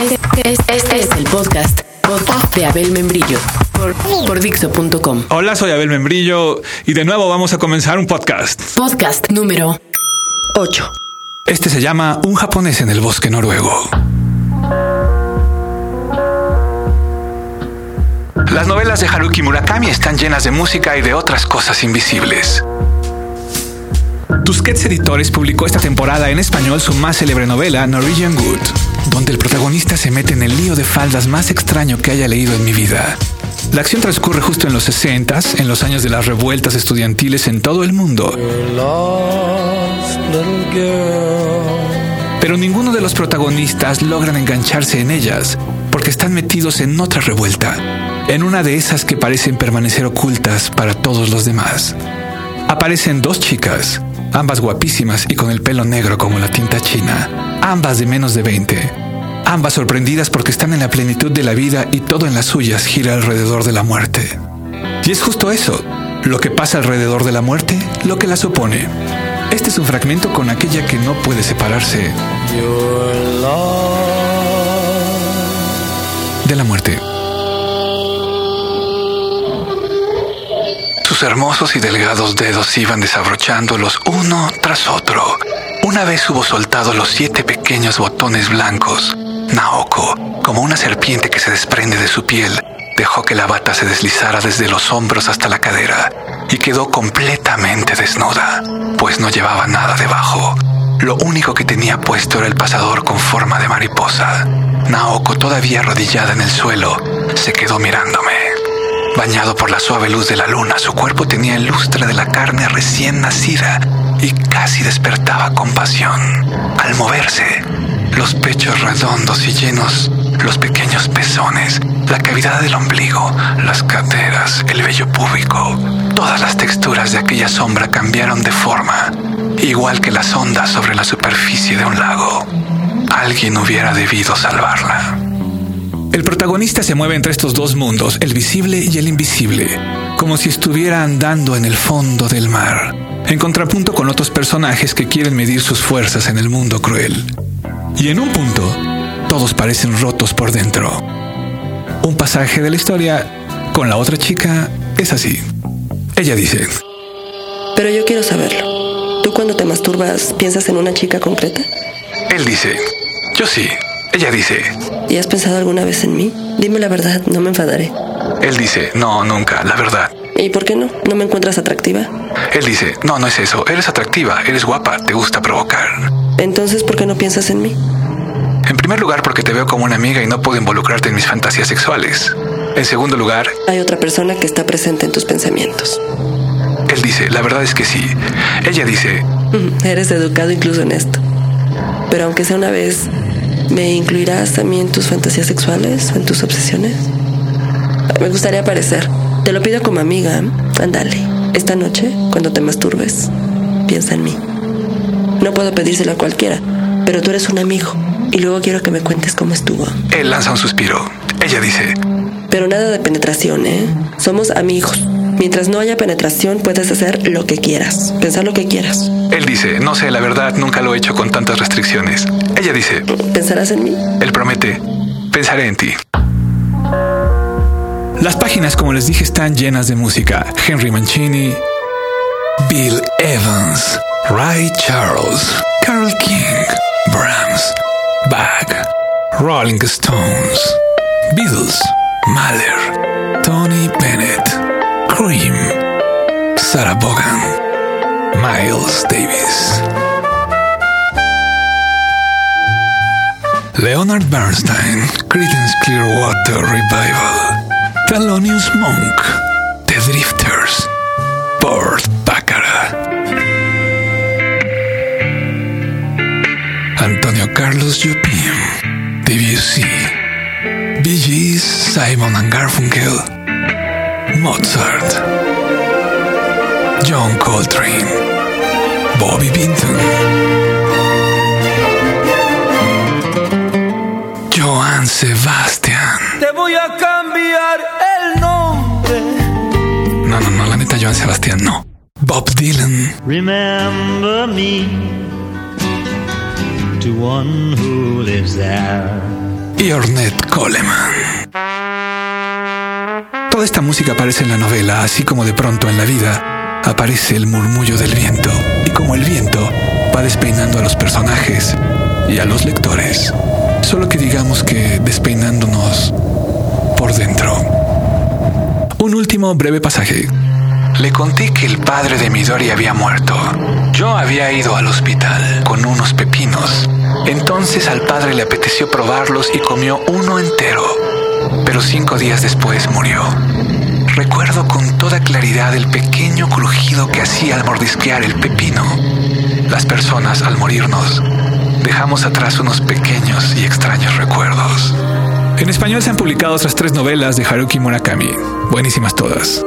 Este, este es el podcast, podcast de Abel Membrillo por, por Dixo.com. Hola, soy Abel Membrillo y de nuevo vamos a comenzar un podcast. Podcast número 8. Este se llama Un japonés en el bosque noruego. Las novelas de Haruki Murakami están llenas de música y de otras cosas invisibles. Tusquets Editores publicó esta temporada en español su más célebre novela, Norwegian Wood, donde el protagonista se mete en el lío de faldas más extraño que haya leído en mi vida. La acción transcurre justo en los 60, en los años de las revueltas estudiantiles en todo el mundo. Pero ninguno de los protagonistas logran engancharse en ellas, porque están metidos en otra revuelta, en una de esas que parecen permanecer ocultas para todos los demás. Aparecen dos chicas, ambas guapísimas y con el pelo negro como la tinta china, ambas de menos de 20, ambas sorprendidas porque están en la plenitud de la vida y todo en las suyas gira alrededor de la muerte. Y es justo eso, lo que pasa alrededor de la muerte, lo que la supone. Este es un fragmento con aquella que no puede separarse de la muerte. Sus hermosos y delgados dedos iban desabrochándolos uno tras otro. Una vez hubo soltado los siete pequeños botones blancos. Naoko, como una serpiente que se desprende de su piel, dejó que la bata se deslizara desde los hombros hasta la cadera y quedó completamente desnuda, pues no llevaba nada debajo. Lo único que tenía puesto era el pasador con forma de mariposa. Naoko, todavía arrodillada en el suelo, se quedó mirándome. Bañado por la suave luz de la luna, su cuerpo tenía el lustre de la carne recién nacida y casi despertaba compasión. Al moverse, los pechos redondos y llenos, los pequeños pezones, la cavidad del ombligo, las caderas, el vello púbico, todas las texturas de aquella sombra cambiaron de forma, igual que las ondas sobre la superficie de un lago. Alguien hubiera debido salvarla. El protagonista se mueve entre estos dos mundos, el visible y el invisible, como si estuviera andando en el fondo del mar, en contrapunto con otros personajes que quieren medir sus fuerzas en el mundo cruel. Y en un punto, todos parecen rotos por dentro. Un pasaje de la historia con la otra chica es así. Ella dice, Pero yo quiero saberlo. ¿Tú cuando te masturbas piensas en una chica concreta? él dice, yo sí. Ella dice, ¿Y has pensado alguna vez en mí? Dime la verdad, no me enfadaré. él dice, no, nunca, la verdad. ¿Y por qué no? ¿No me encuentras atractiva? Él dice, no, no es eso, eres atractiva, eres guapa, te gusta provocar. Entonces, ¿por qué no piensas en mí? En primer lugar, porque te veo como una amiga y no puedo involucrarte en mis fantasías sexuales. En segundo lugar, Hay otra persona que está presente en tus pensamientos. él dice, la verdad es que sí. Ella dice, Mm, Eres educado incluso en esto. Pero aunque sea una vez, ¿me incluirás a mí en tus fantasías sexuales o en tus obsesiones? Me gustaría aparecer. Te lo pido como amiga. Ándale. Esta noche, cuando te masturbes, piensa en mí. No puedo pedírselo a cualquiera, pero tú eres un amigo. Y luego quiero que me cuentes cómo estuvo. él lanza un suspiro. Ella dice, Pero nada de penetración, ¿eh? Somos amigos. Mientras no haya penetración, puedes hacer lo que quieras, pensar lo que quieras. él dice, no sé, la verdad, nunca lo he hecho con tantas restricciones. Ella dice, ¿Pensarás en mí? él promete, pensaré en ti. Las páginas, como les dije, están llenas de música. Henry Mancini, Bill Evans, Ray Charles, Carol King, Brahms, Bach, Rolling Stones, Beatles, Mahler, Miles Davis. Leonard Bernstein, Creedence Clearwater Revival, Thelonious Monk, The Drifters, Port Baccarat, Antonio Carlos Jobim, Debussy, Gees, Simon and Garfunkel, Mozart, John Coltrane, Bobby Binton. Joan Sebastian. Te voy a cambiar el nombre. No, no, no, la neta Joan Sebastián no. Bob Dylan, Remember me to one who lives there. y Ornette Coleman. Toda esta música aparece en la novela, así como de pronto en la vida aparece el murmullo del viento, como el viento va despeinando a los personajes y a los lectores. Solo que digamos que despeinándonos por dentro. Un último breve pasaje. Le conté que el padre de Midori había muerto. Yo había ido al hospital con unos pepinos. Entonces al padre le apeteció probarlos y comió uno entero. Pero cinco días después murió. Recuerdo con toda claridad el pequeño crujido que hacía al mordisquear el pepino. Las personas, al morirnos, dejamos atrás unos pequeños y extraños recuerdos. En español se han publicado otras tres novelas de Haruki Murakami, buenísimas todas.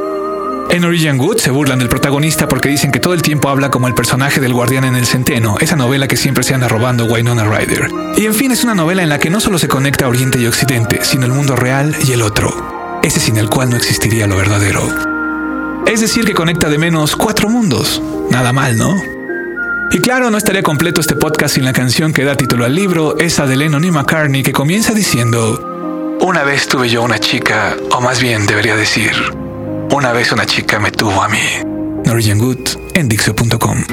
En Origin Good se burlan del protagonista porque dicen que todo el tiempo habla como el personaje del guardián en el centeno, esa novela que siempre se anda robando Wynonna Ryder. Y en fin, es una novela en la que no solo se conecta Oriente y Occidente, sino el mundo real y el otro, ese sin el cual no existiría lo verdadero. Es decir, que conecta de menos cuatro mundos. Nada mal, ¿no? Y claro, no estaría completo este podcast sin la canción que da título al libro, esa de Lennon y McCartney, que comienza diciendo, Una vez tuve yo una chica, o más bien debería decir, una vez una chica me tuvo a mí. Norwegian Good en Dixo.com.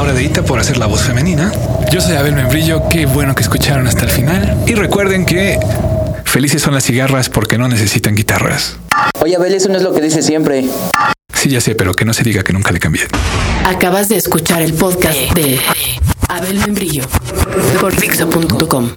Laura de Ita por hacer la voz femenina. Yo soy Abel Membrillo, qué bueno que escucharon hasta el final. Y recuerden que felices son las cigarras porque no necesitan guitarras. Oye, Abel, eso no es lo que dice siempre. Sí, ya sé, pero que no se diga que nunca le cambié. Acabas de escuchar el podcast de Abel Membrillo por Dixo.com.